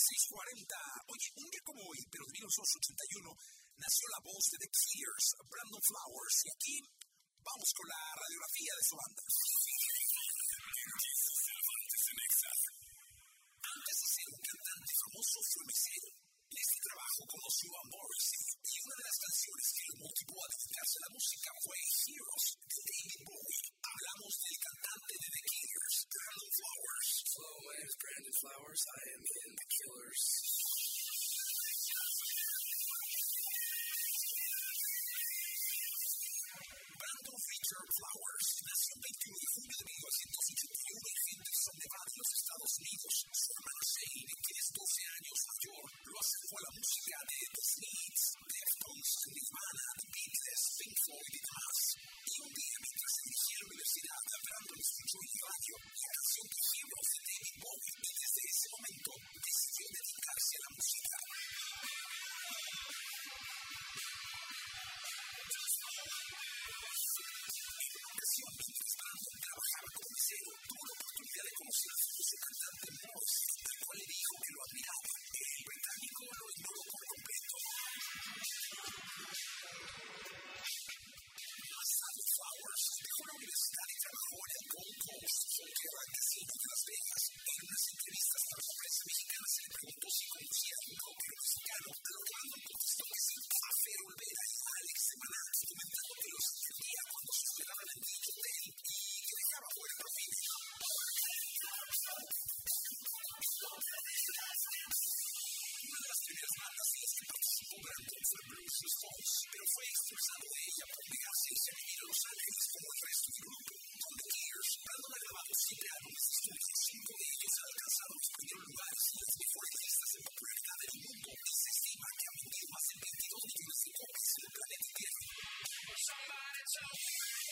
640. Oye, un día como hoy, pero de 1981, nació la voz de The Killers, Brandon Flowers. Y aquí vamos con la radiografía de su banda. Flowers nació el 21 de junio de 1981 en Henderson, Nevada, en los Estados Unidos. Su hermana Shane, que es 12 años mayor, lo acercó a la música de The Smiths, Deftones, Nirvana, Beatles, Pink Floyd y demás. Y un día, mientras se dirigía a la universidad, Brandon escuchó en el radio la canción de Heroes de David Bowie y desde ese momento decidió dedicarse a la música. bandas en las que participó Brandon fue Blues Response, pero fue expulsado de ella por negarse y se a Los Ángeles como el resto del grupo. Con The Killers, Brandon ha grabado siete álbumes de estudio cinco de ellos alcanzado los primeros lugares y las mejores listas de popularidad del mundo y se estima que vendido más de 22 millones de copias en el planeta Tierra. Somebody tell me.